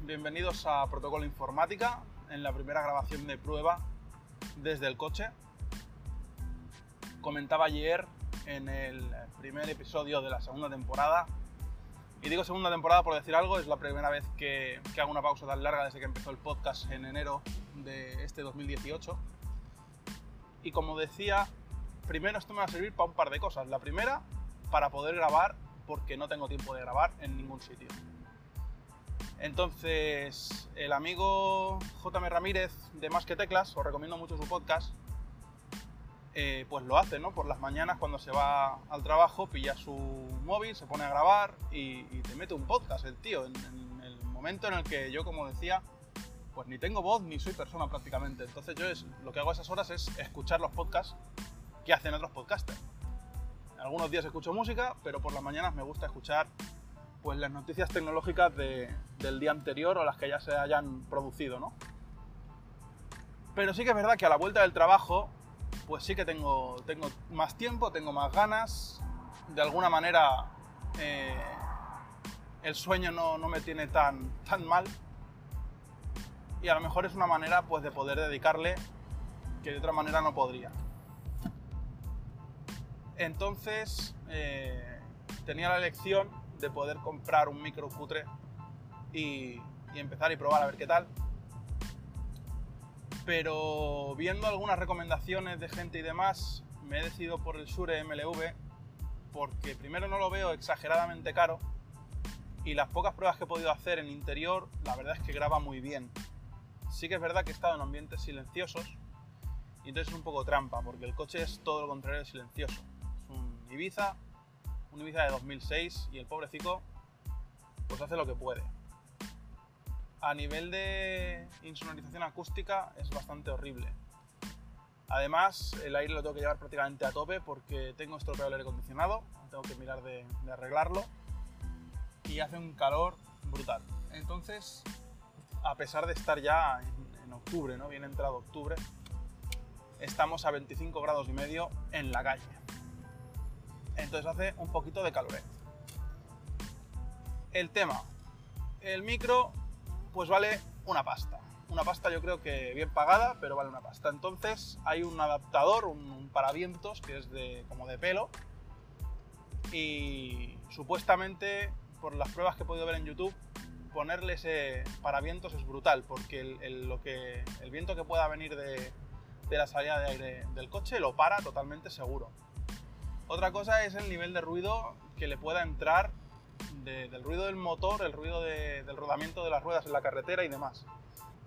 bienvenidos a Protocolo Informática en la primera grabación de prueba desde el coche. Comentaba ayer en el primer episodio de la segunda temporada, y digo segunda temporada por decir algo, es la primera vez que, que hago una pausa tan larga desde que empezó el podcast en enero de este 2018. Y como decía, primero esto me va a servir para un par de cosas. La primera, para poder grabar, porque no tengo tiempo de grabar en ningún sitio. Entonces, el amigo JM Ramírez de Más que Teclas, os recomiendo mucho su podcast, eh, pues lo hace, ¿no? Por las mañanas cuando se va al trabajo, pilla su móvil, se pone a grabar y, te mete un podcast el tío, en, en, el momento en el que yo, como decía, pues ni tengo voz ni soy persona prácticamente. Entonces yo es, lo que hago a esas horas es escuchar los podcasts que hacen otros podcasters. Algunos días escucho música, pero por las mañanas me gusta escuchar pues las noticias tecnológicas de, del día anterior o las que ya se hayan producido, ¿no? Pero sí que es verdad que a la vuelta del trabajo, pues sí que tengo, tengo más tiempo, tengo más ganas, de alguna manera eh, el sueño no, no, me tiene tan, tan mal y a lo mejor es una manera pues de poder dedicarle que de otra manera no podría. Entonces eh, tenía la elección de poder comprar un micro cutre y, y, empezar y probar a ver qué tal. Pero viendo algunas recomendaciones de gente y demás, me he decidido por el Shure MLV porque primero no lo veo exageradamente caro y las pocas pruebas que he podido hacer en interior, la verdad es que graba muy bien. Sí que es verdad que he estado en ambientes silenciosos y entonces es un poco trampa porque el coche es todo lo contrario de silencioso. Es un Ibiza un Ibiza de 2006 y el pobrecito pues hace lo que puede. A nivel de insonorización acústica es bastante horrible. Además, el aire lo tengo que llevar prácticamente a tope porque tengo estropeado el aire acondicionado, tengo que mirar de, arreglarlo y hace un calor brutal. Entonces, a pesar de estar ya en, en octubre, ¿no? bien entrado octubre, estamos a 25 grados y medio en la calle entonces hace un poquito de calor. El tema, el micro pues vale una pasta. Una pasta yo creo que bien pagada, pero vale una pasta. Entonces hay un adaptador, un, un paravientos que es de, como de pelo y supuestamente por las pruebas que he podido ver en YouTube ponerle ese paravientos es brutal porque el, el, lo que, el viento que pueda venir de, de la salida de aire del coche lo para totalmente seguro. Otra cosa es el nivel de ruido que le pueda entrar de, del ruido del motor, el ruido de, del rodamiento de las ruedas en la carretera y demás.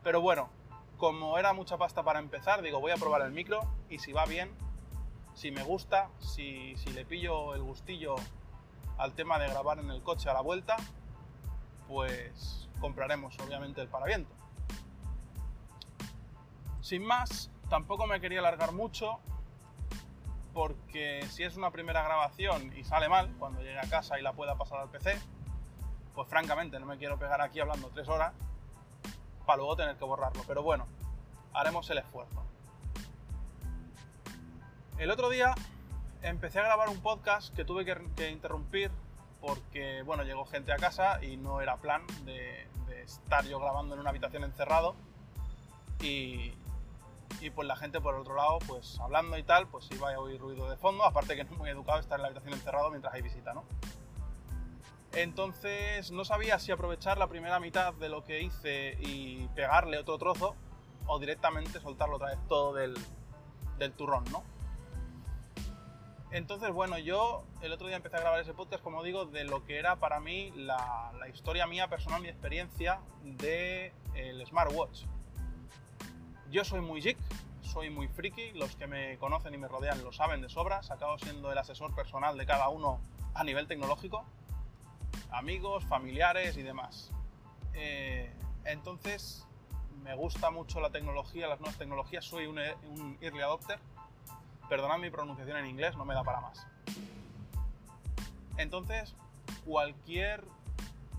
Pero bueno, como era mucha pasta para empezar, digo, voy a probar el micro y si va bien, si me gusta, si, si le pillo el gustillo al tema de grabar en el coche a la vuelta, pues compraremos obviamente el paraviento. Sin más, tampoco me quería alargar mucho, porque si es una primera grabación y sale mal, cuando llegue a casa y la pueda pasar al PC, pues francamente no me quiero pegar aquí hablando tres horas para luego tener que borrarlo. Pero bueno, haremos el esfuerzo. El otro día empecé a grabar un podcast que tuve que, interrumpir porque, bueno, llegó gente a casa y no era plan de, de estar yo grabando en una habitación encerrado y, y pues la gente por el otro lado, pues hablando y tal, pues iba a oír ruido de fondo, aparte que no es muy educado estar en la habitación encerrado mientras hay visita, ¿no? Entonces no sabía si aprovechar la primera mitad de lo que hice y pegarle otro trozo o directamente soltarlo otra vez todo del, del turrón, ¿no? Entonces, bueno, yo el otro día empecé a grabar ese podcast, como digo, de lo que era para mí la, historia mía personal, mi experiencia del de smartwatch. Yo soy muy geek, soy muy friki, los que me conocen y me rodean lo saben de sobra, acabo siendo el asesor personal de cada uno a nivel tecnológico, amigos, familiares y demás. Eh, entonces, me gusta mucho la tecnología, las nuevas tecnologías, soy un, un early adopter, perdonad mi pronunciación en inglés, no me da para más. Entonces, cualquier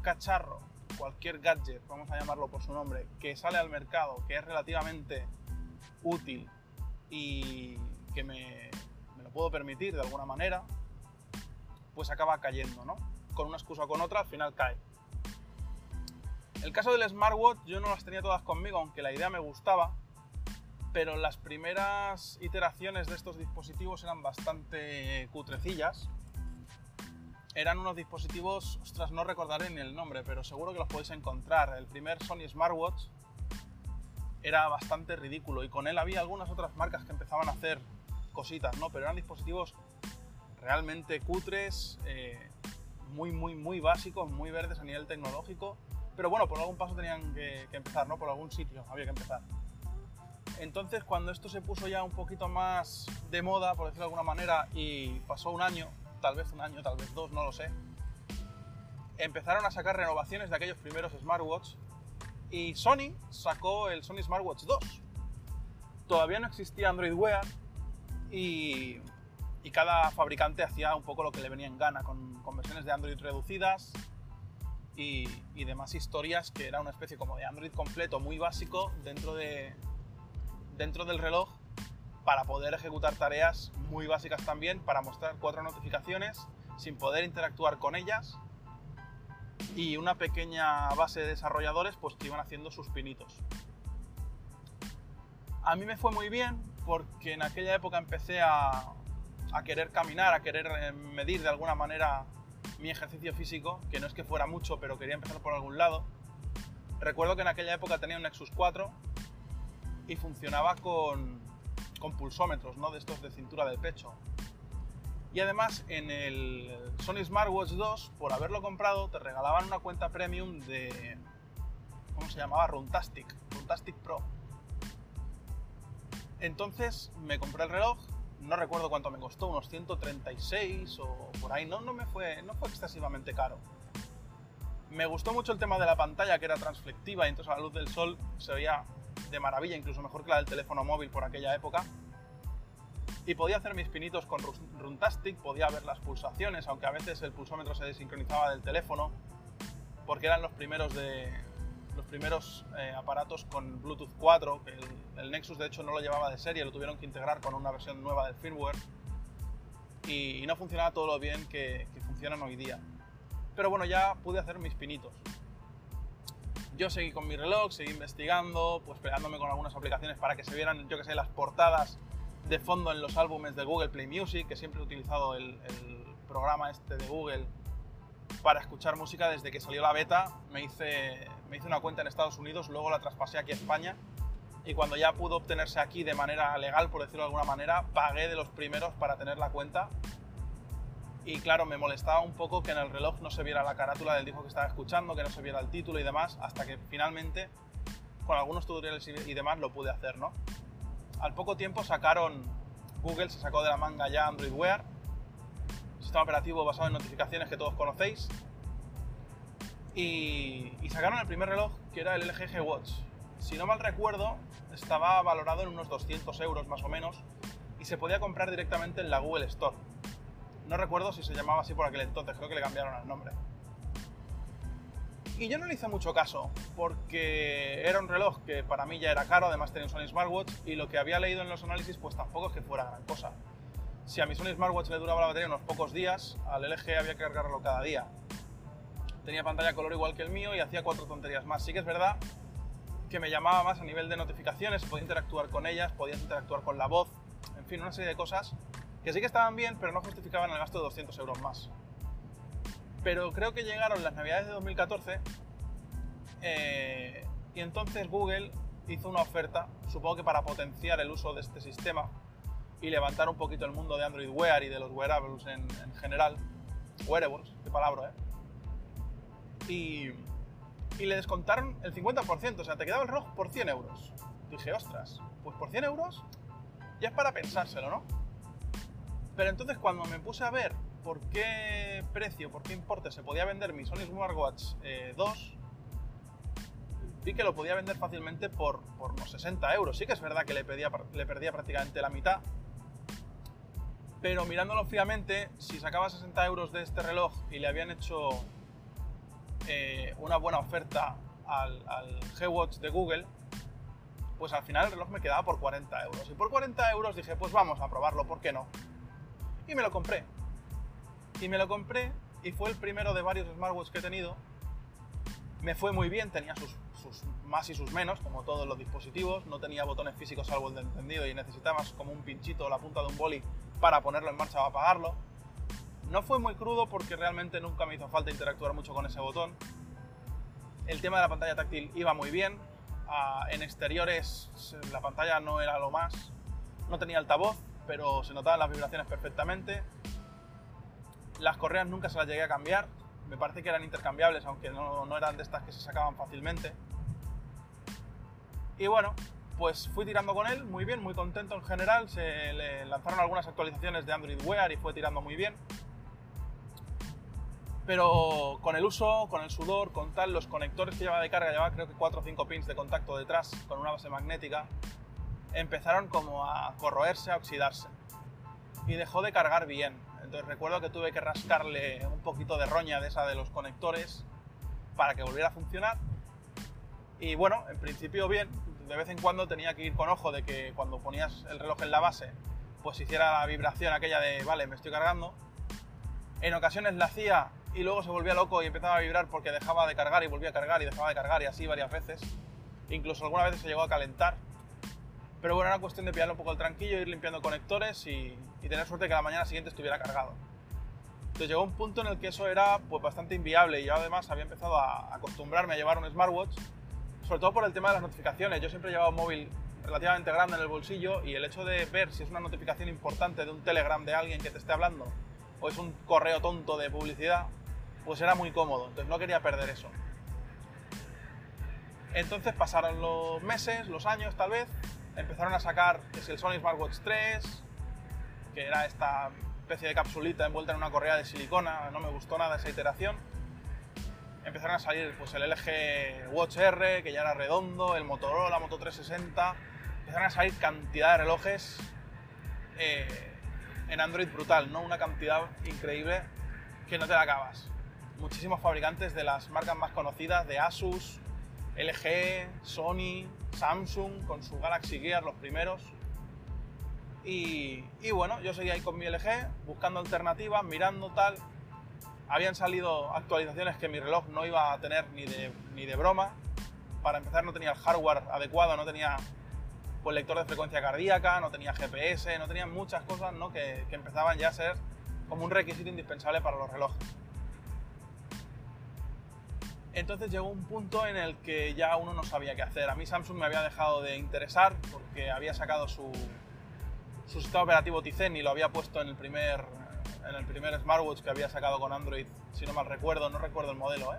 cacharro cualquier gadget, vamos a llamarlo por su nombre, que sale al mercado, que es relativamente útil y que me, me, lo puedo permitir de alguna manera, pues acaba cayendo, ¿no? Con una excusa o con otra, al final cae. El caso del smartwatch yo no las tenía todas conmigo, aunque la idea me gustaba, pero las primeras iteraciones de estos dispositivos eran bastante cutrecillas. Eran unos dispositivos, ostras, no recordaré ni el nombre, pero seguro que los podéis encontrar. El primer Sony Smartwatch era bastante ridículo y con él había algunas otras marcas que empezaban a hacer cositas, ¿no? Pero eran dispositivos realmente cutres, eh, muy, muy, muy básicos, muy verdes a nivel tecnológico. Pero bueno, por algún paso tenían que, empezar, ¿no? Por algún sitio había que empezar. Entonces, cuando esto se puso ya un poquito más de moda, por decirlo de alguna manera, y pasó un año, tal vez un año, tal vez dos, no lo sé, empezaron a sacar renovaciones de aquellos primeros smartwatch y Sony sacó el Sony Smartwatch 2. Todavía no existía Android Wear y, cada fabricante hacía un poco lo que le venía en gana, con, con versiones de Android reducidas y, y, demás historias que era una especie como de Android completo, muy básico, dentro, de, dentro del reloj para poder ejecutar tareas muy básicas también, para mostrar cuatro notificaciones sin poder interactuar con ellas y una pequeña base de desarrolladores pues que iban haciendo sus pinitos. A mí me fue muy bien porque en aquella época empecé a, a querer caminar, a querer eh, medir de alguna manera mi ejercicio físico, que no es que fuera mucho, pero quería empezar por algún lado. Recuerdo que en aquella época tenía un Nexus 4 y funcionaba con, con pulsómetros, ¿no? De estos de cintura del pecho. Y además en el Sony Smartwatch 2, por haberlo comprado, te regalaban una cuenta premium de... ¿Cómo se llamaba? Runtastic. Runtastic Pro. Entonces me compré el reloj, no recuerdo cuánto me costó, unos 136 o por ahí, no, no me fue, no fue excesivamente caro. Me gustó mucho el tema de la pantalla que era transflectiva y entonces a la luz del sol se veía de maravilla, incluso mejor que la del teléfono móvil por aquella época y podía hacer mis pinitos con Runtastic, podía ver las pulsaciones, aunque a veces el pulsómetro se desincronizaba del teléfono, porque eran los primeros, de, los primeros eh, aparatos con Bluetooth 4, que el, Nexus de hecho no lo llevaba de serie, lo tuvieron que integrar con una versión nueva del firmware, y, y no funcionaba todo lo bien que, que funcionan hoy día. Pero bueno, ya pude hacer mis pinitos. Yo seguí con mi reloj, seguí investigando, pues pegándome con algunas aplicaciones para que se vieran, yo que sé, las portadas de fondo en los álbumes de Google Play Music, que siempre he utilizado el, el, programa este de Google para escuchar música desde que salió la beta. Me hice, me hice una cuenta en Estados Unidos, luego la traspasé aquí a España y cuando ya pudo obtenerse aquí de manera legal, por decirlo de alguna manera, pagué de los primeros para tener la cuenta. Y claro, me molestaba un poco que en el reloj no se viera la carátula del disco que estaba escuchando, que no se viera el título y demás, hasta que finalmente, con algunos tutoriales y demás, lo pude hacer, ¿no? al poco tiempo sacaron, Google se sacó de la manga ya Android Wear, sistema operativo basado en notificaciones que todos conocéis, y, sacaron el primer reloj que era el LG Watch. Si no mal recuerdo, estaba valorado en unos 200 euros más o menos y se podía comprar directamente en la Google Store. No recuerdo si se llamaba así por aquel entonces, creo que le cambiaron el nombre. Y yo no le hice mucho caso, porque era un reloj que para mí ya era caro, además tenía un Sony Smartwatch, y lo que había leído en los análisis pues tampoco es que fuera gran cosa. Si a mi Sony Smartwatch le duraba la batería unos pocos días, al LG había que cargarlo cada día. Tenía pantalla color igual que el mío y hacía cuatro tonterías más. Sí que es verdad que me llamaba más a nivel de notificaciones, podía interactuar con ellas, podías interactuar con la voz, en fin, una serie de cosas que sí que estaban bien, pero no justificaban el gasto de 200 euros más pero creo que llegaron las navidades de 2014 eh, y entonces Google hizo una oferta, supongo que para potenciar el uso de este sistema y levantar un poquito el mundo de Android Wear y de los wearables en, en general. Wearables, qué palabra, ¿eh? Y, y, le descontaron el 50%, o sea, te quedaba el reloj por 100 euros. Dije, ostras, pues por 100 euros ya es para pensárselo, ¿no? Pero entonces cuando me puse a ver por qué precio, por qué importe se podía vender mi Sony Smartwatch eh, 2, vi que lo podía vender fácilmente por, por, unos 60 euros. Sí que es verdad que le perdía prácticamente la mitad, pero mirándolo fríamente, si sacaba 60 euros de este reloj y le habían hecho eh, una buena oferta al, al G-Watch de Google, pues al final el reloj me quedaba por 40 euros. Y por 40 euros dije, pues vamos a probarlo, ¿por qué no? Y me lo compré. Y me lo compré y fue el primero de varios smartwatches que he tenido Me fue muy bien, tenía sus, sus más y sus menos, como todos los dispositivos, no tenía botones físicos salvo el de encendido y necesitabas como un pinchito o la punta de un boli para ponerlo en marcha o apagarlo. No fue muy crudo porque realmente nunca me hizo falta interactuar mucho con ese botón. El tema de la pantalla táctil iba muy bien. Ah, en exteriores la pantalla no era lo más. No tenía altavoz, pero se notaban las vibraciones perfectamente. Las correas nunca se las llegué a cambiar. Me parece que eran intercambiables, aunque no, no eran de estas que se sacaban fácilmente. Y bueno, pues fui tirando con él muy bien, muy contento en general. Se le lanzaron algunas actualizaciones de Android Wear y fue tirando muy bien. Pero con el uso, con el sudor, con tal, los conectores que llevaba de carga, llevaba creo que 4 o 5 pins de contacto detrás con una base magnética, empezaron como a corroerse, a oxidarse. Y dejó de cargar bien. Entonces recuerdo que tuve que rascarle un poquito de roña de esa de los conectores para que volviera a funcionar. Y bueno, en principio bien, de vez en cuando tenía que ir con ojo de que cuando ponías el reloj en la base, pues hiciera la vibración aquella de, vale, me estoy cargando. En ocasiones la hacía y luego se volvía loco y empezaba a vibrar porque dejaba de cargar y volvía a cargar y dejaba de cargar y así varias veces. Incluso alguna vez se llegó a calentar. Pero bueno, era cuestión de pillarle un poco el tranquillo, ir limpiando conectores y, y tener suerte que la mañana siguiente estuviera cargado. Entonces llegó un punto en el que eso era pues, bastante inviable y yo además había empezado a acostumbrarme a llevar un smartwatch sobre todo por el tema de las notificaciones. Yo siempre he llevado un móvil relativamente grande en el bolsillo y el hecho de ver si es una notificación importante de un Telegram de alguien que te esté hablando o es un correo tonto de publicidad, pues era muy cómodo. Entonces no quería perder eso. Entonces pasaron los meses, los años tal vez, empezaron a sacar es el Sony Smartwatch 3, que era esta especie de capsulita envuelta en una correa de silicona, no me gustó nada esa iteración empezaron a salir pues, el LG Watch R, que ya era redondo, el Motorola Moto 360, empezaron a salir cantidad de relojes eh, en Android brutal, ¿no? Una cantidad increíble que no te la acabas. Muchísimos fabricantes de las marcas más conocidas, de Asus, LG, Sony, Samsung, con su Galaxy Gear, los primeros. Y, y bueno, yo seguía ahí con mi LG, buscando alternativas, mirando tal, habían salido actualizaciones que mi reloj no iba a tener ni de, ni de broma. Para empezar no tenía el hardware adecuado, no tenía pues, lector de frecuencia cardíaca, no tenía GPS, no tenía muchas cosas ¿no? que, que empezaban ya a ser como un requisito indispensable para los relojes. Entonces llegó un punto en el que ya uno no sabía qué hacer. A mí Samsung me había dejado de interesar porque había sacado su, su sistema operativo Tizen y lo había puesto en el primer en el primer smartwatch que había sacado con Android, si no mal recuerdo, no recuerdo el modelo, ¿eh?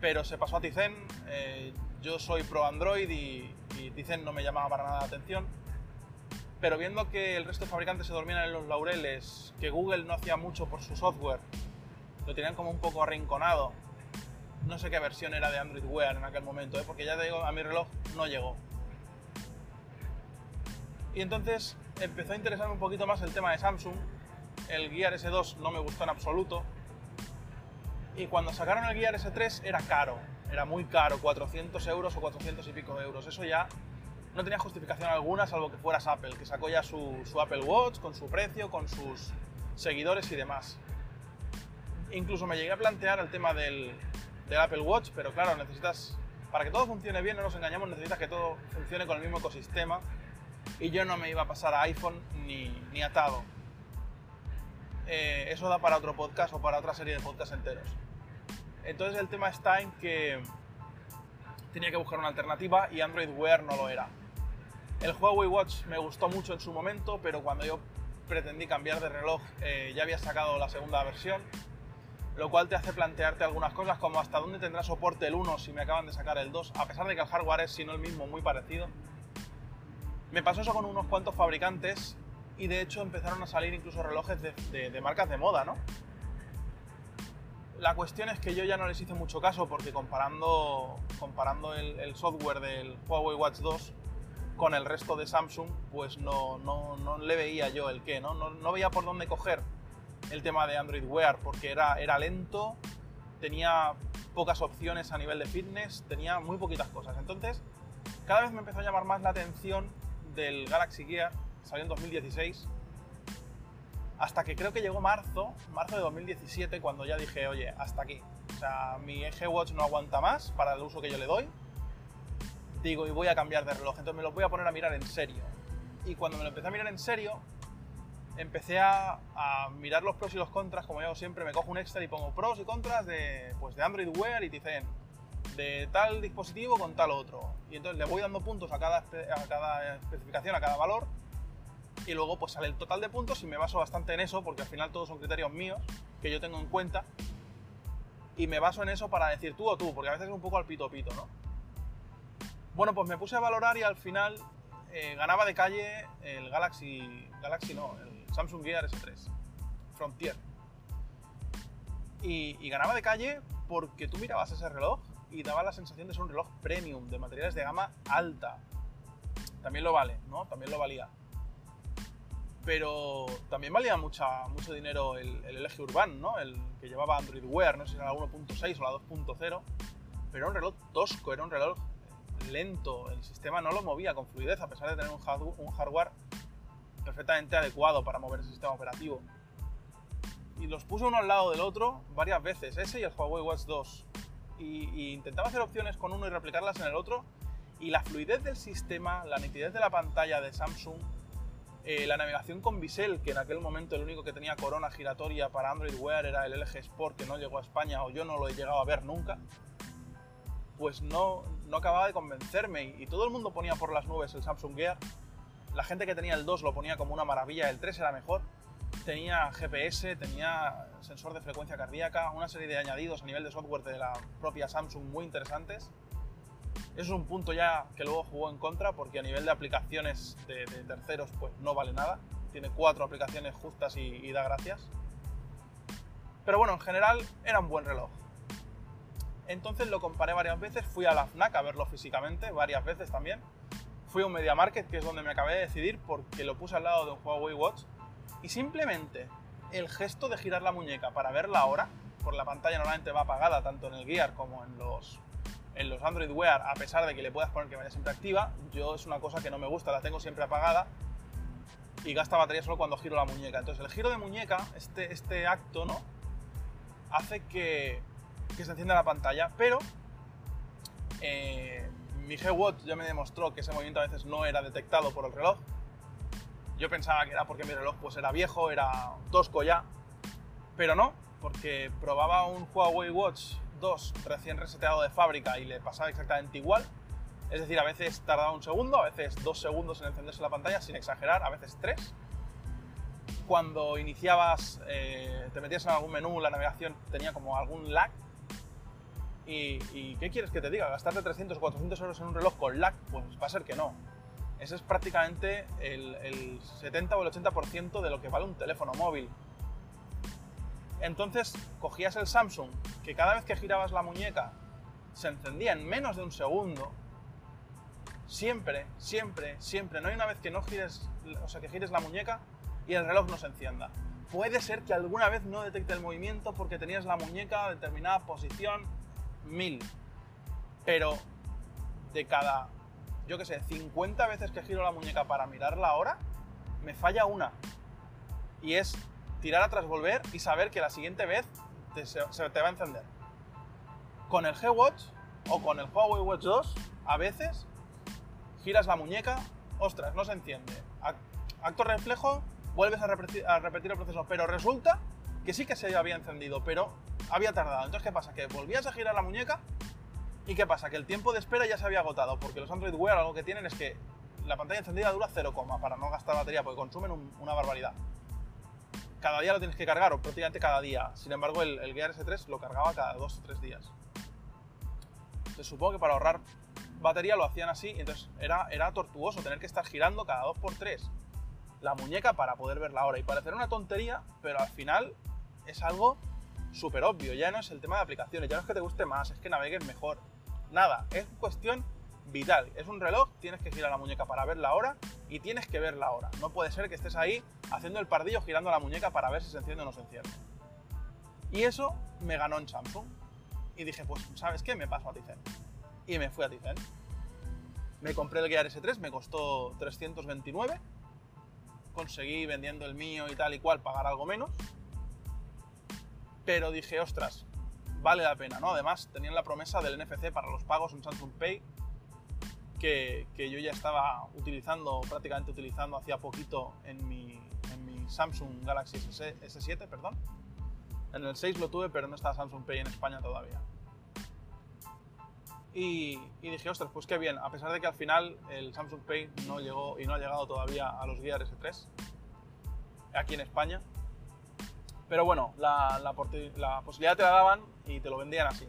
pero se pasó a Tizen. Eh, yo soy pro Android y, y, Tizen no me llamaba para nada la atención. Pero viendo que el resto de fabricantes se dormían en los laureles, que Google no hacía mucho por su software, lo tenían como un poco arrinconado. No sé qué versión era de Android Wear en aquel momento, ¿eh? porque ya te digo, a mi reloj no llegó. Y entonces empezó a interesarme un poquito más el tema de Samsung el Gear S2 no me gustó en absoluto. Y cuando sacaron el Gear S3 era caro, era muy caro, 400 euros o 400 y pico euros. Eso ya no tenía justificación alguna, salvo que fueras Apple, que sacó ya su, Apple Watch con su precio, con sus seguidores y demás. Incluso me llegué a plantear el tema del, Apple Watch, pero claro, necesitas, para que todo funcione bien, no nos engañamos, necesitas que todo funcione con el mismo ecosistema. Y yo no me iba a pasar a iPhone ni, ni atado. Eh, eso da para otro podcast o para otra serie de podcasts enteros. Entonces el tema está en que tenía que buscar una alternativa y Android Wear no lo era. El Huawei Watch me gustó mucho en su momento, pero cuando yo pretendí cambiar de reloj eh, ya había sacado la segunda versión, lo cual te hace plantearte algunas cosas como hasta dónde tendrá soporte el 1 si me acaban de sacar el 2, a pesar de que el hardware es, si no el mismo, muy parecido. Me pasó eso con unos cuantos fabricantes y de hecho empezaron a salir incluso relojes de, marcas de moda, ¿no? La cuestión es que yo ya no les hice mucho caso porque comparando, comparando el, software del Huawei Watch 2 con el resto de Samsung, pues no, no, no le veía yo el qué, ¿no? ¿no? ¿no? veía por dónde coger el tema de Android Wear porque era, era lento, tenía pocas opciones a nivel de fitness, tenía muy poquitas cosas. Entonces, cada vez me empezó a llamar más la atención del Galaxy Gear salió en 2016, hasta que creo que llegó marzo, marzo de 2017, cuando ya dije, oye, hasta aquí. O sea, mi G-Watch no aguanta más para el uso que yo le doy. Digo, y voy a cambiar de reloj. Entonces me lo voy a poner a mirar en serio. Y cuando me lo empecé a mirar en serio, empecé a, a mirar los pros y los contras. Como yo siempre, me cojo un Excel y pongo pros y contras de, pues, de Android Wear y Tizen. De tal dispositivo con tal otro. Y entonces le voy dando puntos a cada, a cada especificación, a cada valor. Y luego pues sale el total de puntos y me baso bastante en eso, porque al final todos son criterios míos que yo tengo en cuenta. Y me baso en eso para decir tú o tú, porque a veces es un poco al pito pito, ¿no? Bueno, pues me puse a valorar y al final eh, ganaba de calle el Galaxy, Galaxy no, el Samsung Gear S3 Frontier. Y, ganaba de calle porque tú mirabas ese reloj y daba la sensación de ser un reloj premium, de materiales de gama alta. También lo vale, ¿no? También lo valía. Pero también valía mucha, mucho dinero el, el LG Urban, ¿no? El que llevaba Android Wear, no sé si era la 1.6 o la 2.0. Pero era un reloj tosco, era un reloj lento, el sistema no lo movía con fluidez a pesar de tener un hardware perfectamente adecuado para mover ese sistema operativo. Y los puse uno al lado del otro varias veces, ese y el Huawei Watch 2. Y, intentaba hacer opciones con uno y replicarlas en el otro. Y la fluidez del sistema, la nitidez de la pantalla de Samsung, eh, la navegación con bisel, que en aquel momento el único que tenía corona giratoria para Android Wear era el LG Sport, que no llegó a España o yo no lo he llegado a ver nunca pues no, no acababa de convencerme y todo el mundo ponía por las nubes el Samsung Gear. La gente que tenía el 2 lo ponía como una maravilla, el 3 era mejor. Tenía GPS, tenía sensor de frecuencia cardíaca, una serie de añadidos a nivel de software de la propia Samsung muy interesantes. Eso es un punto ya que luego jugó en contra porque a nivel de aplicaciones de, terceros pues no vale nada. Tiene cuatro aplicaciones justas y, y da gracias. Pero bueno, en general era un buen reloj. Entonces lo comparé varias veces, fui a la FNAC a verlo físicamente, varias veces también. Fui a un Media Market, que es donde me acabé de decidir, porque lo puse al lado de un Huawei Watch. Y simplemente el gesto de girar la muñeca para ver la hora, por la pantalla normalmente va apagada tanto en el Gear como en los, en los Android Wear, a pesar de que le puedas poner que vaya siempre activa, yo es una cosa que no me gusta, la tengo siempre apagada y gasta batería solo cuando giro la muñeca. Entonces el giro de muñeca, este, este acto, ¿no? Hace que, que se encienda la pantalla, pero eh, mi G-Watch ya me demostró que ese movimiento a veces no era detectado por el reloj. Yo pensaba que era porque mi reloj pues era viejo, era tosco ya, pero no, porque probaba un Huawei Watch 2 recién reseteado de fábrica y le pasaba exactamente igual. Es decir, a veces tardaba un segundo, a veces dos segundos en encenderse la pantalla, sin exagerar, a veces tres. Cuando iniciabas, eh, te metías en algún menú, la navegación tenía como algún lag. Y, y qué quieres que te diga? ¿Gastarte 300 o 400 euros en un reloj con lag? Pues va a ser que no. Ese es prácticamente el, el 70 o el 80% de lo que vale un teléfono móvil. Entonces cogías el Samsung, que cada vez que girabas la muñeca se encendía en menos de un segundo. Siempre, siempre, siempre. No hay una vez que no gires, o sea, que gires la muñeca y el reloj no se encienda. Puede ser que alguna vez no detecte el movimiento porque tenías la muñeca a determinada posición, mil. Pero de cada, yo qué sé, 50 veces que giro la muñeca para mirar la hora, me falla una. Y es tirar atrás, volver y saber que la siguiente vez te- se, te va a encender. Con el G-Watch o con el Huawei Watch 2, a veces giras la muñeca, ostras, no se enciende. Ac- Acto reflejo, vuelves a repetir el proceso, pero resulta que sí que se había encendido, pero había tardado. Entonces, ¿qué pasa? Que volvías a girar la muñeca y ¿qué pasa? Que el tiempo de espera ya se había agotado, porque los Android Wear algo que tienen es que la pantalla encendida dura 0, para no gastar batería, porque consumen un- una barbaridad. Cada día lo tienes que cargar, o prácticamente cada día. Sin embargo, el, Gear S3 lo cargaba cada 2 o 3 días. Entonces, supongo que para ahorrar batería lo hacían así, y entonces era, era tortuoso tener que estar girando cada 2x3 la muñeca para poder ver la hora. Y parecer una tontería, pero al final es algo súper obvio. Ya no es el tema de aplicaciones, ya no es que te guste más, es que navegues mejor. Nada, es cuestión vital. Es un reloj, tienes que girar la muñeca para ver la hora y tienes que ver la hora. No puede ser que estés ahí haciendo el pardillo girando la muñeca para ver si se enciende o no se enciende. Y eso me ganó en Samsung. Y dije, pues, ¿sabes qué? Me paso a Tizen. Y me fui a Tizen. Me compré el Gear S3, me costó 329. Conseguí vendiendo el mío y tal y cual pagar algo menos. Pero dije, ostras, vale la pena, ¿no? Además, tenían la promesa del NFC para los pagos en Samsung Pay, que, que yo ya estaba utilizando, prácticamente utilizando hacía poquito en mi, Samsung Galaxy S, S7, perdón. En el 6 lo tuve, pero no está Samsung Pay en España todavía. Y, y, dije, ostras, pues qué bien, a pesar de que al final el Samsung Pay no llegó y no ha llegado todavía a los Gear S3 aquí en España. Pero bueno, la, la, la posibilidad te la daban y te lo vendían así.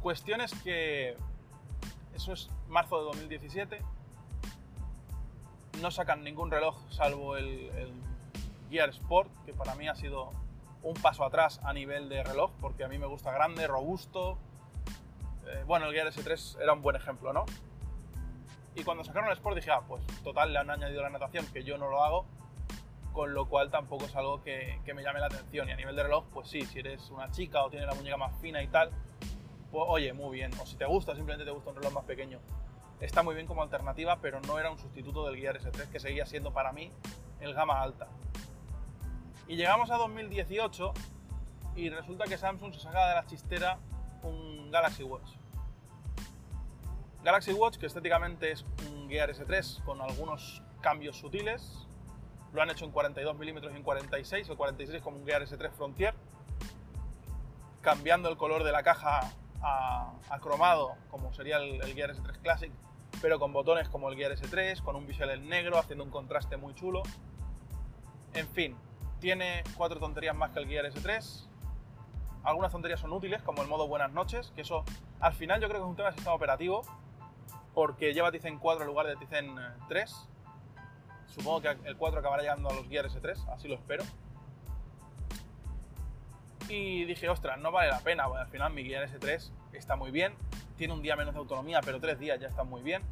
Cuestiones que eso es marzo de 2017. No sacan ningún reloj salvo el, el Gear Sport, que para mí ha sido un paso atrás a nivel de reloj, porque a mí me gusta grande, robusto. Eh, bueno, el Gear S3 era un buen ejemplo, ¿no? Y cuando sacaron el Sport dije, ah, pues total, le han añadido la natación, que yo no lo hago, con lo cual tampoco es algo que, me llame la atención. Y a nivel de reloj, pues sí, si eres una chica o tienes la muñeca más fina y tal, pues oye, muy bien. O si te gusta, simplemente te gusta un reloj más pequeño. Está muy bien como alternativa, pero no era un sustituto del Gear S3, que seguía siendo para mí el gama alta. Y llegamos a 2018 y resulta que Samsung se saca de la chistera un Galaxy Watch. Galaxy Watch que estéticamente es un Gear S3 con algunos cambios sutiles. Lo han hecho en 42 milímetros y en 46, el 46 como un Gear S3 Frontier. Cambiando el color de la caja a, cromado como sería el, el Gear S3 Classic, pero con botones como el Gear S3, con un visual en negro, haciendo un contraste muy chulo. En fin, tiene cuatro tonterías más que el Gear S3. Algunas tonterías son útiles, como el modo buenas noches, que eso al final yo creo que es un tema de sistema operativo, porque lleva Tizen 4 en lugar de Tizen 3. Supongo que el 4 acabará llegando a los Gear S3, así lo espero. Y dije, ostras, no vale la pena, bueno, al final mi Gear S3 está muy bien, tiene un día menos de autonomía, pero tres días ya está muy bien.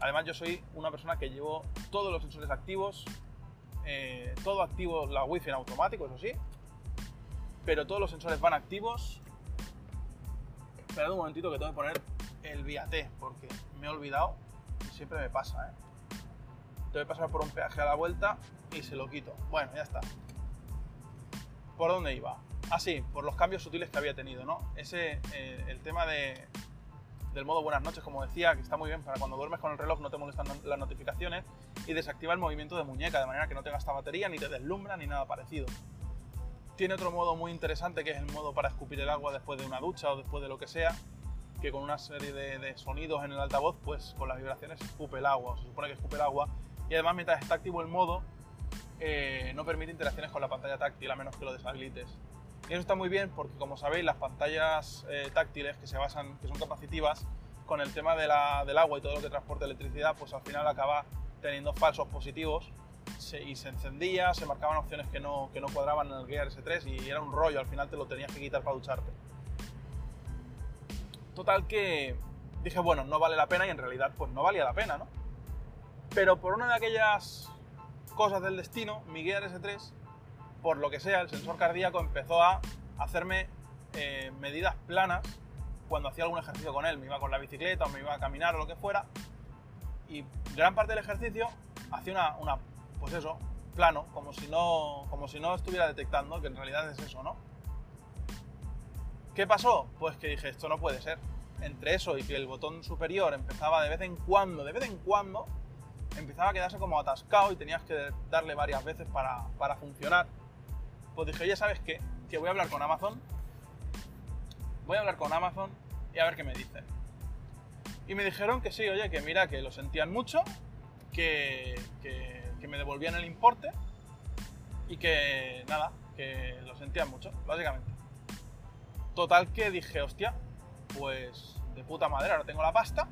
Además yo soy una persona que llevo todos los sensores activos, eh, todo activo, la wifi en automático, eso sí, pero todos los sensores van activos. Esperad un momentito que tengo que poner el vía T, porque me he olvidado y siempre me pasa, ¿eh? Que pasar por un peaje a la vuelta y se lo quito. Bueno, ya está. ¿Por dónde iba? Ah, sí, por los cambios sutiles que había tenido, ¿no? Ese, eh, el tema de, del modo buenas noches, como decía, que está muy bien para cuando duermes con el reloj no te molestan las notificaciones y desactiva el movimiento de muñeca, de manera que no te gasta batería, ni te deslumbra, ni nada parecido. Tiene otro modo muy interesante que es el modo para escupir el agua después de una ducha o después de lo que sea, que con una serie de, sonidos en el altavoz, pues con las vibraciones escupe el agua, se supone que escupe el agua, y además mientras está activo el modo, eh, no permite interacciones con la pantalla táctil a menos que lo deshabilites. Y eso está muy bien porque, como sabéis, las pantallas eh, táctiles que se basan, que son capacitivas, con el tema del agua y todo lo que transporta electricidad, pues al final acaba teniendo falsos positivos y se encendía, se marcaban opciones que no, que no cuadraban en el Gear S3 y era un rollo, al final te lo tenías que quitar para ducharte. Total que dije, bueno, no vale la pena y en realidad pues no valía la pena, ¿no? Pero por una de aquellas cosas del destino, mi Gear S3 por lo que sea, el sensor cardíaco empezó a hacerme eh, medidas planas cuando hacía algún ejercicio con él. Me iba con la bicicleta o me iba a caminar o lo que fuera. Y gran parte del ejercicio hacía una, una pues eso, plano, como si, no, como si no estuviera detectando, que en realidad es eso, ¿no? ¿Qué pasó? Pues que dije, esto no puede ser. Entre eso y que el botón superior empezaba de vez en cuando, de vez en cuando, empezaba a quedarse como atascado y tenías que darle varias veces para, para funcionar pues dije, ya sabes qué, que voy a hablar con Amazon, voy a hablar con Amazon y a ver qué me dicen. Y me dijeron que sí, oye, que mira, que lo sentían mucho, que, que, me devolvían el importe y que nada, que lo sentían mucho, básicamente. Total que dije, hostia, pues de puta madera, ahora tengo la pasta.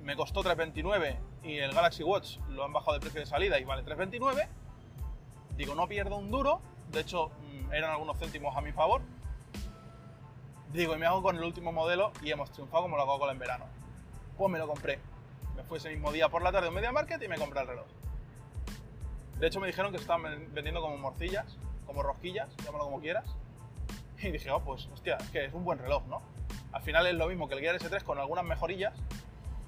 Me costó 3.29 y el Galaxy Watch lo han bajado de precio de salida y vale 3.29 Digo, no pierdo un duro, de hecho mm, eran algunos céntimos a mi favor. Digo, y me hago con el último modelo y hemos triunfado como hago con en verano. Pues me lo compré. Me fui ese mismo día por la tarde a un Media Market y me compré el reloj. De hecho me dijeron que estaban vendiendo como morcillas, como rosquillas, llámalo como quieras. Y dije, oh, pues hostia, es que es un buen reloj, ¿no? Al final es lo mismo que el Gear S3 con algunas mejorillas.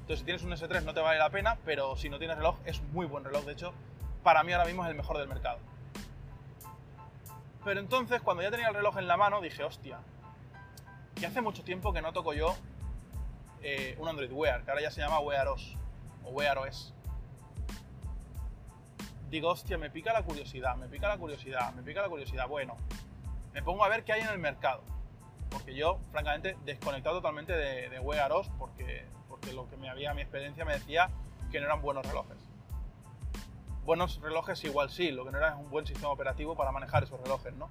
Entonces si tienes un S3 no te vale la pena, pero si no tienes reloj es muy buen reloj. De hecho, para mí ahora mismo es el mejor del mercado. Pero entonces, cuando ya tenía el reloj en la mano, dije, hostia, que hace mucho tiempo que no toco yo eh, un Android Wear, que ahora ya se llama Wear OS o Wear OS. Digo, hostia, me pica la curiosidad, me pica la curiosidad, me pica la curiosidad. Bueno, me pongo a ver qué hay en el mercado. Porque yo, francamente, desconectado totalmente de, de Wear OS porque, porque lo que me había, mi experiencia me decía que no eran buenos relojes buenos relojes igual sí, lo que no era es un buen sistema operativo para manejar esos relojes, ¿no?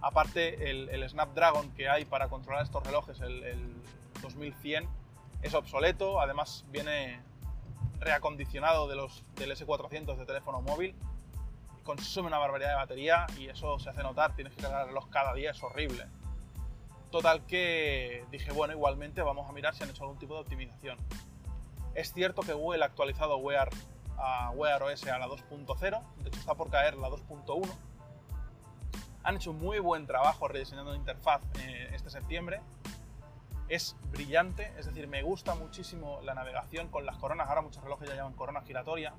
Aparte, el, Snapdragon que hay para controlar estos relojes, el, 2100, es obsoleto, además viene reacondicionado de los, del S400 de teléfono móvil, consume una barbaridad de batería y eso se hace notar, tienes que cargar el reloj cada día, es horrible. Total que dije, bueno, igualmente vamos a mirar si han hecho algún tipo de optimización. Es cierto que Google ha actualizado Wear a Wear OS a la 2.0, de hecho está por caer la 2.1. Han hecho un muy buen trabajo rediseñando la interfaz eh, este septiembre. Es brillante, es decir, me gusta muchísimo la navegación con las coronas. Ahora muchos relojes ya llevan corona giratoria.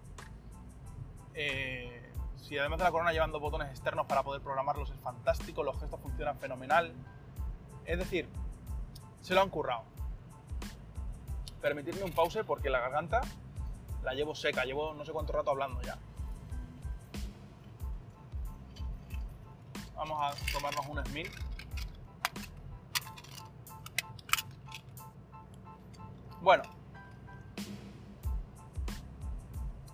Eh, si además de la corona llevan dos botones externos para poder programarlos es fantástico, los gestos funcionan fenomenal. Es decir, se lo han currado. Permitidme un pause porque la garganta la llevo seca, llevo no sé cuánto rato hablando ya. Vamos a tomarnos un Smil. Bueno.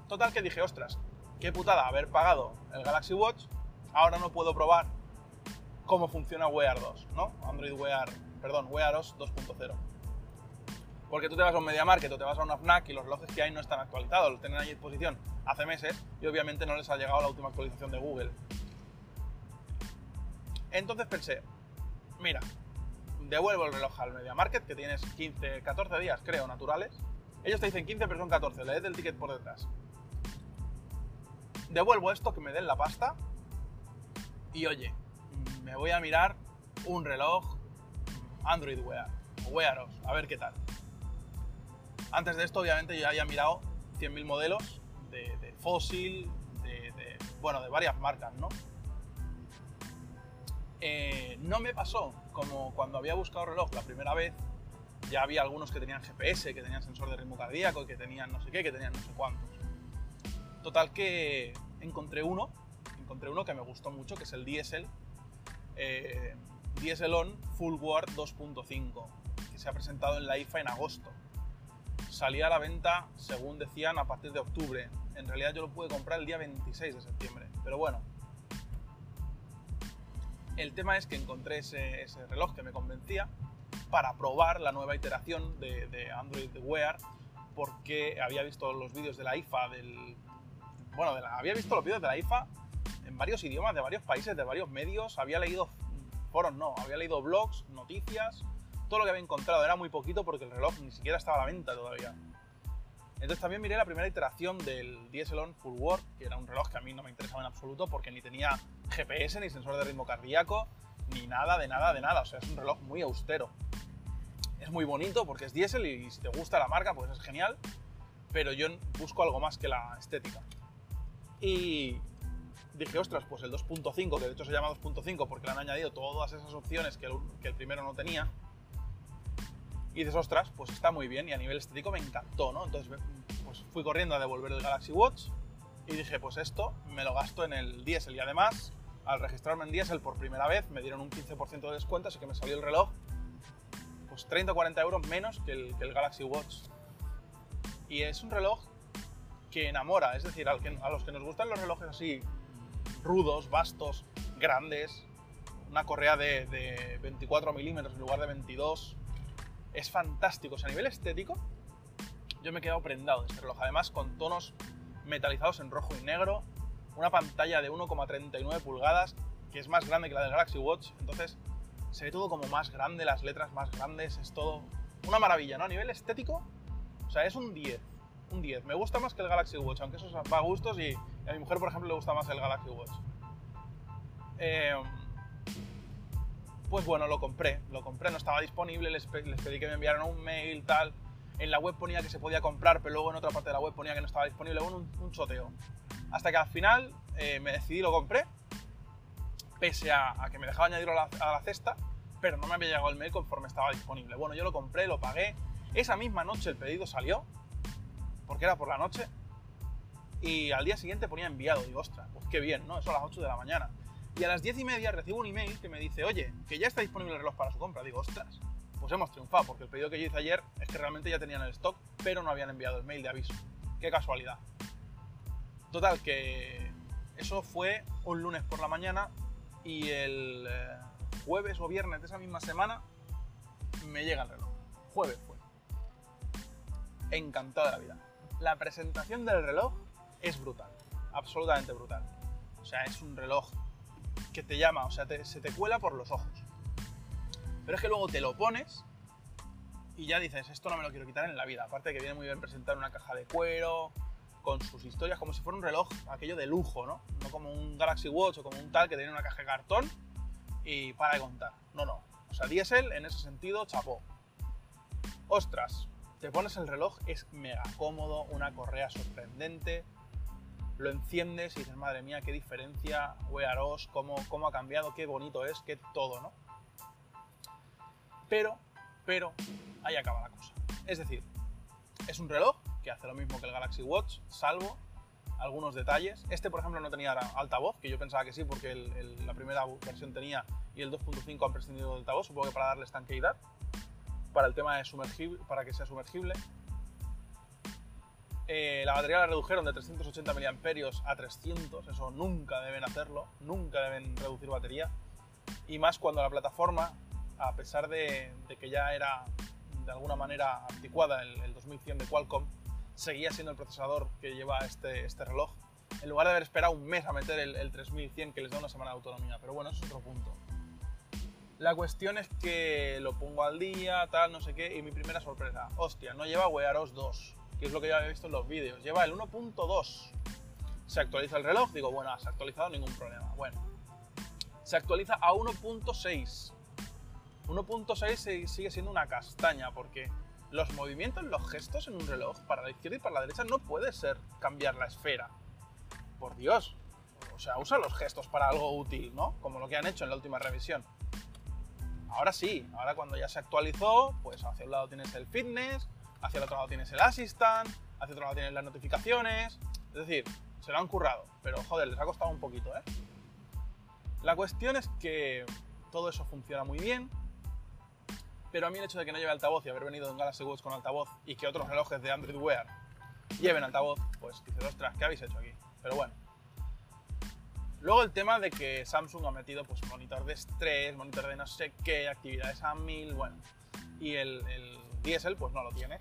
Total que dije, ostras, qué putada haber pagado el Galaxy Watch. Ahora no puedo probar cómo funciona Wear 2, ¿no? Android Wear, perdón, Wear OS 2.0. Porque tú te vas a un Media Market o te vas a una FNAC y los relojes que hay no están actualizados, los tienen ahí en disposición hace meses y obviamente no les ha llegado la última actualización de Google. Entonces pensé, mira, devuelvo el reloj al Media Market, que tienes 15, 14 días, creo, naturales. Ellos te dicen 15, pero son 14, le des el ticket por detrás. Devuelvo esto, que me den la pasta. Y oye, me voy a mirar un reloj Android Wear o Wearos, a ver qué tal. Antes de esto, obviamente, yo había mirado 100.000 modelos de, Fossil, de, bueno, de varias marcas, ¿no? Eh, no me pasó como cuando había buscado reloj la primera vez, ya había algunos que tenían GPS, que tenían sensor de ritmo cardíaco, que tenían no sé qué, que tenían no sé cuántos. Total que encontré uno, encontré uno que me gustó mucho, que es el DSL, eh, DSL On Full Word 2.5, que se ha presentado en la IFA en agosto salía a la venta, según decían, a partir de octubre. En realidad yo lo pude comprar el día 26 de septiembre. Pero bueno, el tema es que encontré ese, reloj que me convencía para probar la nueva iteración de, Android Wear porque había visto los vídeos de la IFA del... Bueno, había visto los vídeos de la IFA en varios idiomas, de varios países, de varios medios. Había leído foros, no, había leído blogs, noticias todo lo que había encontrado era muy poquito porque el reloj ni siquiera estaba a la venta todavía. Entonces también miré la primera iteración del DSLON Full Work, que era un reloj que a mí no me interesaba en absoluto porque ni tenía GPS, ni sensor de ritmo cardíaco, ni nada, de nada, de nada. O sea, es un reloj muy austero. Es muy bonito porque es diésel y si te gusta la marca, pues es genial. Pero yo busco algo más que la estética. Y dije, ostras, pues el 2.5, que de hecho se llama 2.5 porque le han añadido todas esas opciones que el primero no tenía, y dices, ostras, pues está muy bien y a nivel estético me encantó, ¿no? Entonces pues fui corriendo a devolver el Galaxy Watch y dije, pues esto me lo gasto en el diésel y además al registrarme en diésel por primera vez me dieron un 15% de descuento, así que me salió el reloj pues 30 o 40 euros menos que el, que el Galaxy Watch. Y es un reloj que enamora, es decir, a los que nos gustan los relojes así rudos, vastos, grandes, una correa de, de 24 milímetros en lugar de 22, es fantástico. O sea, a nivel estético, yo me he quedado prendado de este reloj. Además, con tonos metalizados en rojo y negro, una pantalla de 1,39 pulgadas, que es más grande que la del Galaxy Watch. Entonces, se ve todo como más grande, las letras más grandes, es todo una maravilla, ¿no? A nivel estético, o sea, es un 10. Un 10. Me gusta más que el Galaxy Watch, aunque eso va a gustos y a mi mujer, por ejemplo, le gusta más el Galaxy Watch. Eh, pues bueno, lo compré, lo compré, no estaba disponible, les, pedí que me enviaran un mail, tal. En la web ponía que se podía comprar, pero luego en otra parte de la web ponía que no estaba disponible, un, choteo. Hasta que al final eh, me decidí, lo compré. pese a, que me dejaba añadirlo a la, cesta, pero no me había llegado el mail conforme estaba disponible. Bueno, yo lo compré, lo pagué. Esa misma noche el pedido salió, porque era por la noche, y al día siguiente ponía enviado. Digo, ostras, pues qué bien, ¿no? Eso a las 8 de la mañana. Y a las 10 y media recibo un email que me dice, oye, que ya está disponible el reloj para su compra. Digo, ostras, pues hemos triunfado, porque el pedido que yo hice ayer es que realmente ya tenían el stock, pero no habían enviado el mail de aviso. Qué casualidad. Total, que eso fue un lunes por la mañana y el eh, jueves o viernes de esa misma semana me llega el reloj. Jueves fue. Encantado de la vida. La presentación del reloj es brutal, absolutamente brutal. O sea, es un reloj que te llama, o sea, se te cuela por los ojos. Pero es que luego te lo pones y ya dices, esto no me lo quiero quitar en la vida. Aparte de que viene muy bien presentar una caja de cuero, con sus historias, como si fuera un reloj, aquello de lujo, ¿no? No como un Galaxy Watch o como un tal que tiene una caja de cartón y para de contar. No, no. O sea, Diesel en ese sentido, chapó. Ostras, te pones el reloj, es mega cómodo, una correa sorprendente, lo enciendes y dices, madre mía, qué diferencia, Wear OS, cómo, cómo ha cambiado, qué bonito es, qué todo, ¿no? Pero, pero, ahí acaba la cosa. Es decir, es un reloj que hace lo mismo que el Galaxy Watch, salvo algunos detalles. Este, por ejemplo, no tenía altavoz, que yo pensaba que sí, porque la primera versión tenía y el 2.5 han prescindido del altavoz, supongo que para darle estanqueidad, para el tema de sumergible, para que sea sumergible. Eh, la batería la redujeron de 380 mAh a 300, eso nunca deben hacerlo, nunca deben reducir batería. Y más cuando la plataforma, a pesar de, que ya era de alguna manera anticuada el, el 2100 de Qualcomm, seguía siendo el procesador que lleva este, este reloj, en lugar de haber esperado un mes a meter el, 3100 que les da una semana de autonomía. Pero bueno, eso es otro punto. La cuestión es que lo pongo al día, tal, no sé qué, y mi primera sorpresa, hostia, no lleva Wear OS 2, que es lo que ya había visto en los vídeos, lleva el 1.2. Se actualiza el reloj, digo, bueno, se ha actualizado, ningún problema. Bueno, se actualiza a 1.6. 1.6 sigue siendo una castaña, porque los movimientos, los gestos en un reloj, para la izquierda y para la derecha, no puede ser cambiar la esfera. Por Dios. O sea, usa los gestos para algo útil, ¿no? Como lo que han hecho en la última revisión. Ahora sí, ahora cuando ya se actualizó, pues hacia un lado tienes el fitness, hacia el otro lado tienes el assistant, hacia otro lado tienes las notificaciones. Es decir, se lo han currado, pero joder, les ha costado un poquito, ¿eh? La cuestión es que todo eso funciona muy bien, pero a mí el hecho de que no lleve altavoz y haber venido en Galaxy Watch con altavoz y que otros relojes de Android Wear lleven altavoz, pues dices, ostras, ¿qué habéis hecho aquí? Pero bueno. Luego el tema de que Samsung ha metido pues monitor de estrés, monitor de no sé qué, actividades a mil, bueno. Y el, el Diesel pues no lo tiene.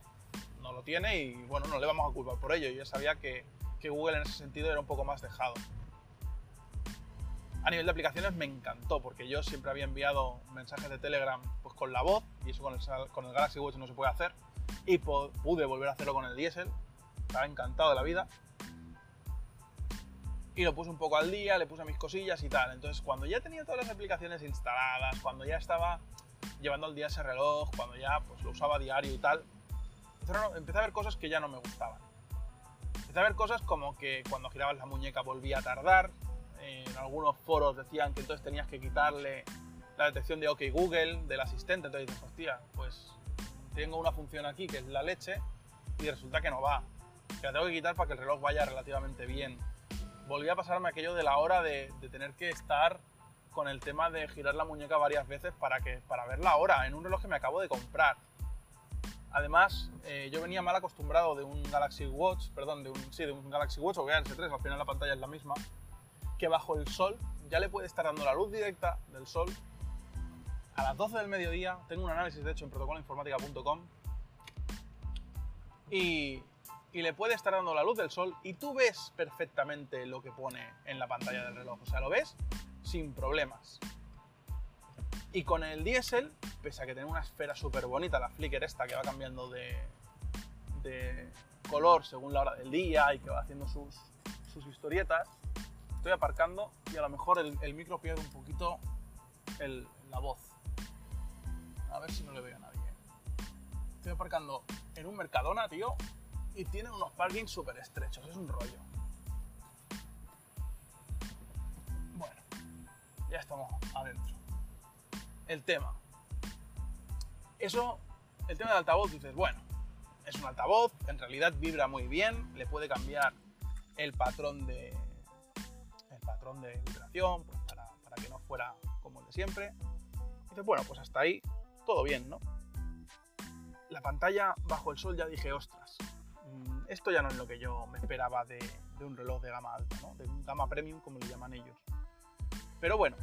No lo tiene y bueno, no le vamos a culpar por ello. Yo sabía que, que Google en ese sentido era un poco más dejado. A nivel de aplicaciones me encantó porque yo siempre había enviado mensajes de Telegram pues, con la voz y eso con el, con el Galaxy Watch no se puede hacer y pude volver a hacerlo con el Diesel. Estaba encantado de la vida. Y lo puse un poco al día, le puse mis cosillas y tal. Entonces cuando ya tenía todas las aplicaciones instaladas, cuando ya estaba llevando al día ese reloj, cuando ya pues, lo usaba a diario y tal, empecé a ver cosas que ya no me gustaban. Empecé a ver cosas como que cuando girabas la muñeca volvía a tardar, en algunos foros decían que entonces tenías que quitarle la detección de OK Google del asistente. Entonces dices, hostia, pues tengo una función aquí que es la leche y resulta que no va. Que la tengo que quitar para que el reloj vaya relativamente bien. Volví a pasarme aquello de la hora de, tener que estar con el tema de girar la muñeca varias veces para, que, para ver la hora en un reloj que me acabo de comprar. Además, eh, yo venía mal acostumbrado de un Galaxy Watch, perdón, de un, sí, de un Galaxy Watch o Galaxy 3, al final la pantalla es la misma, que bajo el sol ya le puede estar dando la luz directa del sol a las 12 del mediodía. Tengo un análisis de hecho en protocoloinformática.com y, y le puede estar dando la luz del sol y tú ves perfectamente lo que pone en la pantalla del reloj. O sea, lo ves sin problemas. Y con el diésel, pese a que tiene una esfera súper bonita, la flicker esta que va cambiando de, color según la hora del día y que va haciendo sus, sus historietas, estoy aparcando y a lo mejor el, micro pierde un poquito la voz. A ver si no le veo a nadie. Estoy aparcando en un Mercadona, tío, y tiene unos parkings súper estrechos, es un rollo. Bueno, ya estamos adentro. El tema. Eso, el tema del altavoz, dices, bueno, es un altavoz, en realidad vibra muy bien, le puede cambiar el patrón de el patrón de vibración pues para, para, que no fuera como el de siempre. dices, bueno, pues hasta ahí todo bien, ¿no? La pantalla bajo el sol ya dije, ostras, esto ya no es lo que yo me esperaba de, un reloj de gama alta, ¿no? De un gama premium como le llaman ellos. Pero bueno,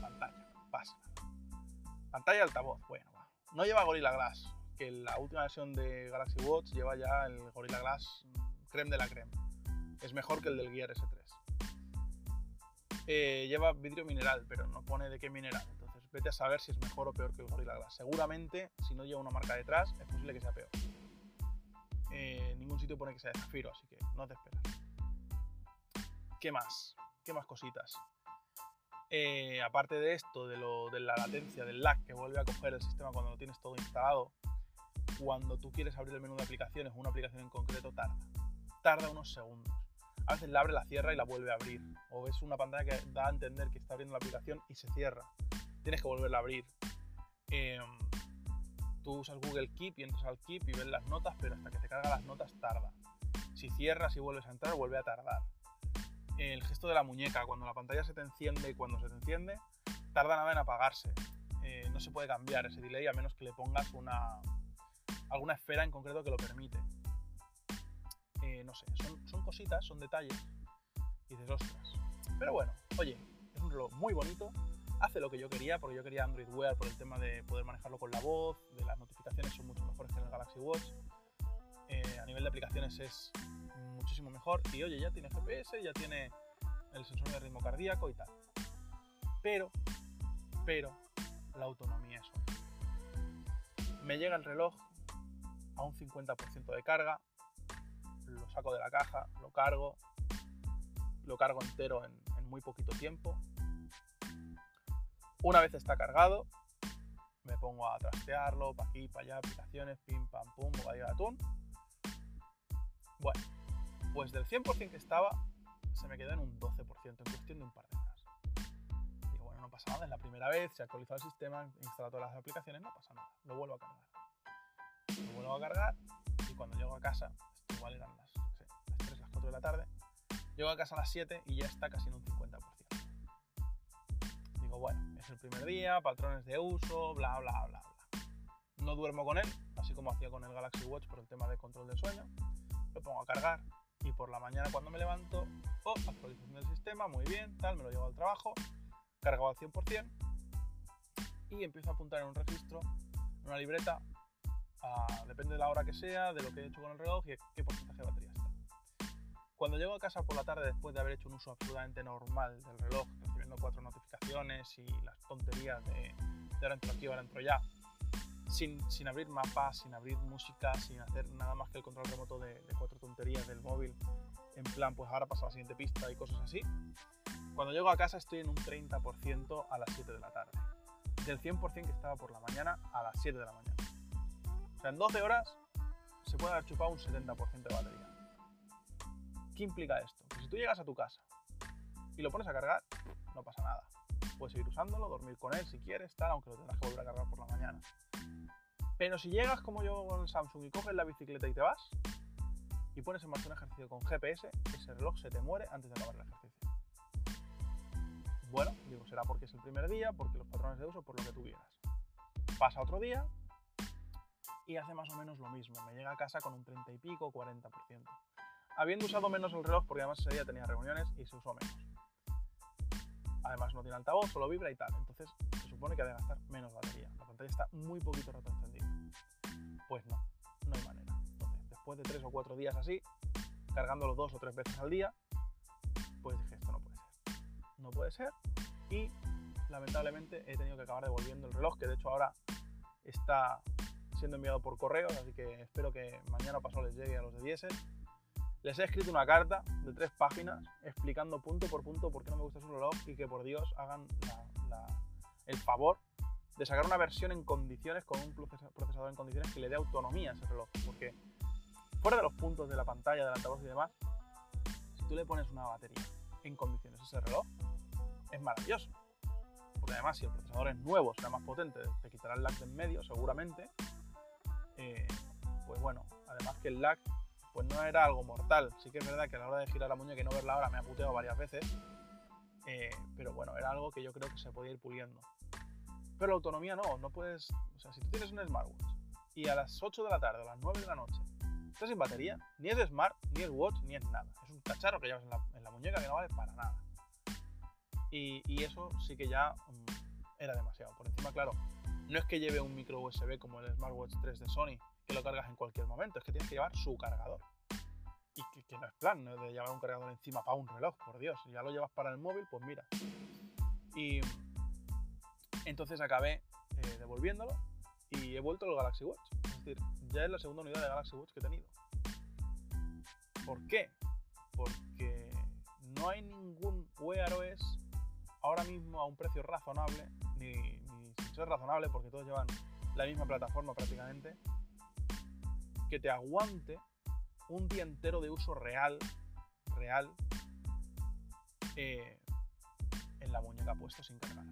pantalla, pasa. Pantalla altavoz, bueno, va. No lleva Gorilla Glass, que la última versión de Galaxy Watch lleva ya el Gorilla Glass creme de la creme. Es mejor que el del Gear S3. Eh, lleva vidrio mineral, pero no pone de qué mineral. Entonces vete a saber si es mejor o peor que el Gorilla Glass. Seguramente, si no lleva una marca detrás, es posible que sea peor. Eh, ningún sitio pone que sea de zafiro, así que no te esperas. ¿Qué más? ¿Qué más cositas? Eh, aparte de esto, de, lo, de la latencia, del lag que vuelve a coger el sistema cuando lo tienes todo instalado, cuando tú quieres abrir el menú de aplicaciones, una aplicación en concreto tarda. Tarda unos segundos. A veces la abre, la cierra y la vuelve a abrir. O es una pantalla que da a entender que está abriendo la aplicación y se cierra. Tienes que volverla a abrir. Em, tú usas Google Keep y entras al Keep y ves las notas, pero hasta que te carga las notas tarda. Si cierras y vuelves a entrar, vuelve a tardar el gesto de la muñeca, cuando la pantalla se te enciende y cuando se te enciende, tarda nada en apagarse. Eh, no se puede cambiar ese delay a menos que le pongas una, alguna esfera en concreto que lo permite. Eh, no sé, son, cositas, son detalles. Y dices, ostras. Pero bueno, oye, es un reloj muy bonito. Hace lo que yo quería, porque yo quería Android Wear por el tema de poder manejarlo con la voz, de las notificaciones son mucho mejores que en el Galaxy Watch. Eh, a nivel de aplicaciones es muchísimo mejor. Y oye, ya tiene GPS, ya tiene el sensor de ritmo cardíaco y tal. Pero, pero, la autonomía es otra. Me llega el reloj a un 50% de carga, lo saco de la caja, lo cargo, lo cargo entero en, muy poquito tiempo. Una vez está cargado, me pongo a trastearlo, para aquí, para allá, aplicaciones, pim, pam, pum, bocadillo de atún. Bueno, pues del 100% que estaba, se me quedó en un 12% en cuestión de un par de horas. Digo, bueno, no pasa nada, es la primera vez, se ha actualizado el sistema, he instalado todas las aplicaciones, no pasa nada, lo vuelvo a cargar. Lo vuelvo a cargar y cuando llego a casa, igual eran las, las 3, las 4 de la tarde, llego a casa a las 7 y ya está casi en un 50%. Digo, bueno, es el primer día, patrones de uso, bla, bla, bla, bla. No duermo con él, así como hacía con el Galaxy Watch por el tema de control del sueño. Lo pongo a cargar, y por la mañana cuando me levanto, oh, actualización del sistema, muy bien, tal, me lo llevo al trabajo, cargado al 100% y empiezo a apuntar en un registro, en una libreta, depende de la hora que sea, de lo que he hecho con el reloj y qué porcentaje de batería está. Cuando llego a casa por la tarde después de haber hecho un uso absolutamente normal del reloj, cuatro notificaciones y las tonterías de, de ahora entro aquí, ahora entro ya, sin, sin, abrir mapas, sin abrir música, sin hacer nada más que el control remoto de, cuatro tonterías del móvil, en plan, pues ahora paso a la siguiente pista y cosas así. Cuando llego a casa estoy en un 30% a las 7 de la tarde. Del 100% que estaba por la mañana a las 7 de la mañana. O sea, en 12 horas se puede haber chupado un 70% de batería. ¿Qué implica esto? Que si tú llegas a tu casa y lo pones a cargar, no pasa nada. Puedes seguir usándolo, dormir con él si quieres, tal, aunque lo tendrás que volver a cargar por la mañana. Pero si llegas como yo con el Samsung y coges la bicicleta y te vas, y pones en marcha un ejercicio con GPS, ese reloj se te muere antes de acabar el ejercicio. Bueno, digo, será porque es el primer día, porque los patrones de uso, por lo que tú quieras. Pasa otro día y hace más o menos lo mismo. Me llega a casa con un 30 y pico, 40%. Habiendo usado menos el reloj, porque además ese día tenía reuniones y se usó menos. Además no tiene altavoz, solo vibra y tal. Entonces se supone que ha de gastar menos batería. La pantalla está muy poquito rato encendida. Pues no, no hay manera. Entonces, después de tres o cuatro días así, cargándolo dos o tres veces al día, pues dije, esto no puede ser. No puede ser. Y lamentablemente he tenido que acabar devolviendo el reloj, que de hecho ahora está siendo enviado por correo, así que espero que mañana o pasado les llegue a los de Diesel les he escrito una carta de tres páginas explicando punto por punto por qué no me gusta su reloj y que por Dios hagan el favor de sacar una versión en condiciones con un procesador en condiciones que le dé autonomía a ese reloj. Porque fuera de los puntos de la pantalla, del altavoz y demás, si tú le pones una batería en condiciones a ese reloj, es maravilloso. porque además si el procesador es nuevo, será más potente, te quitará el lag de en medio seguramente. Eh, pues bueno, además que el lag pues no era algo mortal. Sí que es verdad que a la hora de girar la muñeca y no verla ahora me ha puteado varias veces. Eh, pero bueno, era algo que yo creo que se podía ir puliendo. Pero la autonomía no, no puedes. O sea, si tú tienes un smartwatch y a las 8 de la tarde, a las 9 de la noche, estás sin batería, ni es smart, ni es watch, ni es nada. Es un cacharro que llevas en la, muñeca que no vale para nada. Y, eso sí que ya mm, era demasiado. Por encima, claro, no es que lleve un micro USB como el Smartwatch 3 de Sony, que lo cargas en cualquier momento, es que tienes que llevar su cargador. Y que, no es plan, no de llevar un cargador encima para un reloj, por Dios. Si ya lo llevas para el móvil, pues mira. Y entonces acabé eh, devolviéndolo y he vuelto al Galaxy Watch. Es decir, ya es la segunda unidad de Galaxy Watch que he tenido. ¿Por qué? Porque no hay ningún Wear OS ahora mismo a un precio razonable, ni, ni sin ser razonable, porque todos llevan la misma plataforma prácticamente, que te aguante un día entero de uso real, real, eh, en la muñeca puesto sin cargar.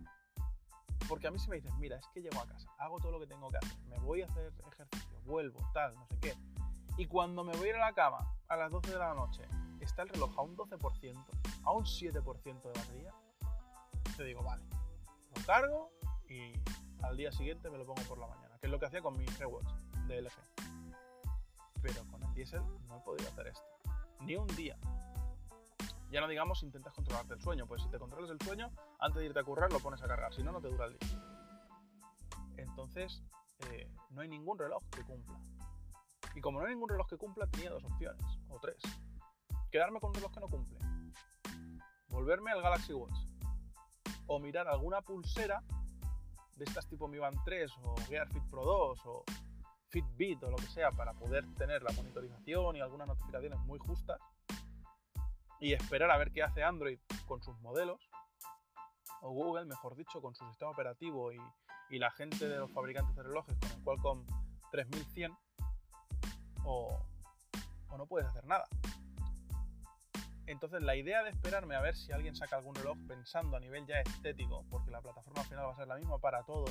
Porque a mí si me dices, mira, es que llego a casa, hago todo lo que tengo que hacer, me voy a hacer ejercicio, vuelvo, tal, no sé qué. Y cuando me voy a ir a la cama a las 12 de la noche, está el reloj a un 12%, a un 7% de batería, te digo, vale, lo cargo y al día siguiente me lo pongo por la mañana, que es lo que hacía con mi Watch de LG pero con el diésel no he podido hacer esto. Ni un día. Ya no digamos intentas controlarte el sueño, pues si te controlas el sueño, antes de irte a currar lo pones a cargar, si no, no te dura el día. Entonces, eh, no hay ningún reloj que cumpla. Y como no hay ningún reloj que cumpla, tenía dos opciones, o tres. Quedarme con un reloj que no cumple. Volverme al Galaxy Watch. O mirar alguna pulsera de estas tipo Mi Band 3 o Gear Fit Pro 2 o Fitbit o lo que sea para poder tener la monitorización y algunas notificaciones muy justas y esperar a ver qué hace Android con sus modelos o Google, mejor dicho, con su sistema operativo y, la gente de los fabricantes de relojes con el Qualcomm 3100 o, o no puedes hacer nada. Entonces la idea de esperarme a ver si alguien saca algún reloj pensando a nivel ya estético, porque la plataforma final va a ser la misma para todos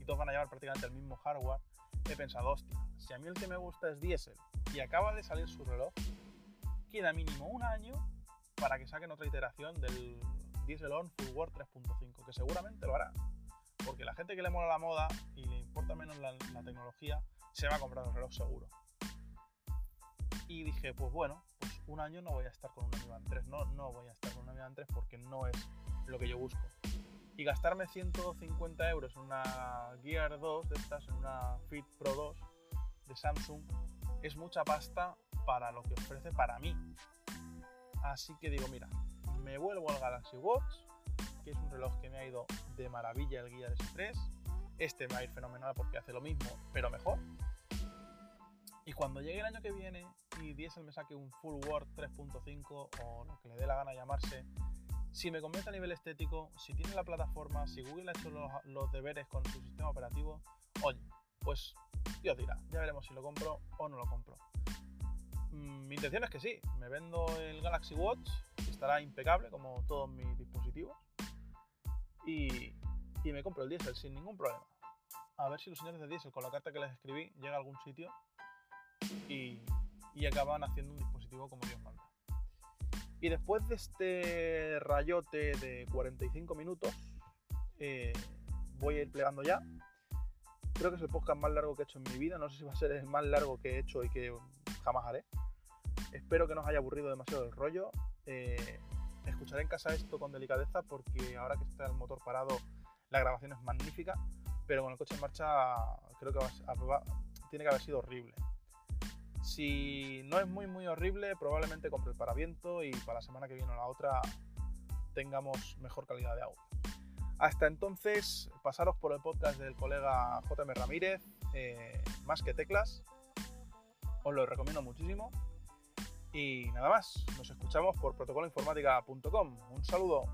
y todos van a llevar prácticamente el mismo hardware, he pensado, hostia, si a mí el que me gusta es diésel y acaba de salir su reloj, queda mínimo un año para que saquen otra iteración del Diesel On Full Word 3.5, que seguramente lo hará. Porque la gente que le mola la moda y le importa menos la, tecnología, se va a comprar un reloj seguro. Y dije, pues bueno, pues un año no voy a estar con un Mi Band 3, no, no voy a estar con un Mi Band 3 porque no es lo que yo busco y gastarme 150 euros en una Gear 2 de estas, en una Fit Pro 2 de Samsung, es mucha pasta para lo que ofrece para mí. Así que digo, mira, me vuelvo al Galaxy Watch, que es un reloj que me ha ido de maravilla el Gear S3. Este me va a ir fenomenal porque hace lo mismo, pero mejor. Y cuando llegue el año que viene y Diesel me saque un Full Word 3.5 o lo que le dé la gana llamarse, si me conviene a nivel estético, si tiene la plataforma, si Google ha hecho los, deberes con su sistema operativo, oye, pues Dios dirá, ya veremos si lo compro o no lo compro. Mm, mi intención es que sí, me vendo el Galaxy Watch, estará impecable como todos mis dispositivos, y, me compro el diésel sin ningún problema. A ver si los señores de diésel con la carta que les escribí llega a algún sitio y, y acaban haciendo un dispositivo como Dios manda. Y después de este rayote de 45 minutos, eh, voy a ir plegando ya. Creo que es el podcast más largo que he hecho en mi vida. No sé si va a ser el más largo que he hecho y que jamás haré. Espero que no os haya aburrido demasiado el rollo. Eh, escucharé en casa esto con delicadeza porque ahora que está el motor parado, la grabación es magnífica. Pero con el coche en marcha, creo que tiene que haber sido horrible. Si no es muy muy horrible, probablemente compre el paraviento y para la semana que viene o la otra tengamos mejor calidad de audio. Hasta entonces, pasaros por el podcast del colega JM Ramírez, eh, más que teclas. Os lo recomiendo muchísimo. Y nada más, nos escuchamos por protocoloinformática.com. Un saludo.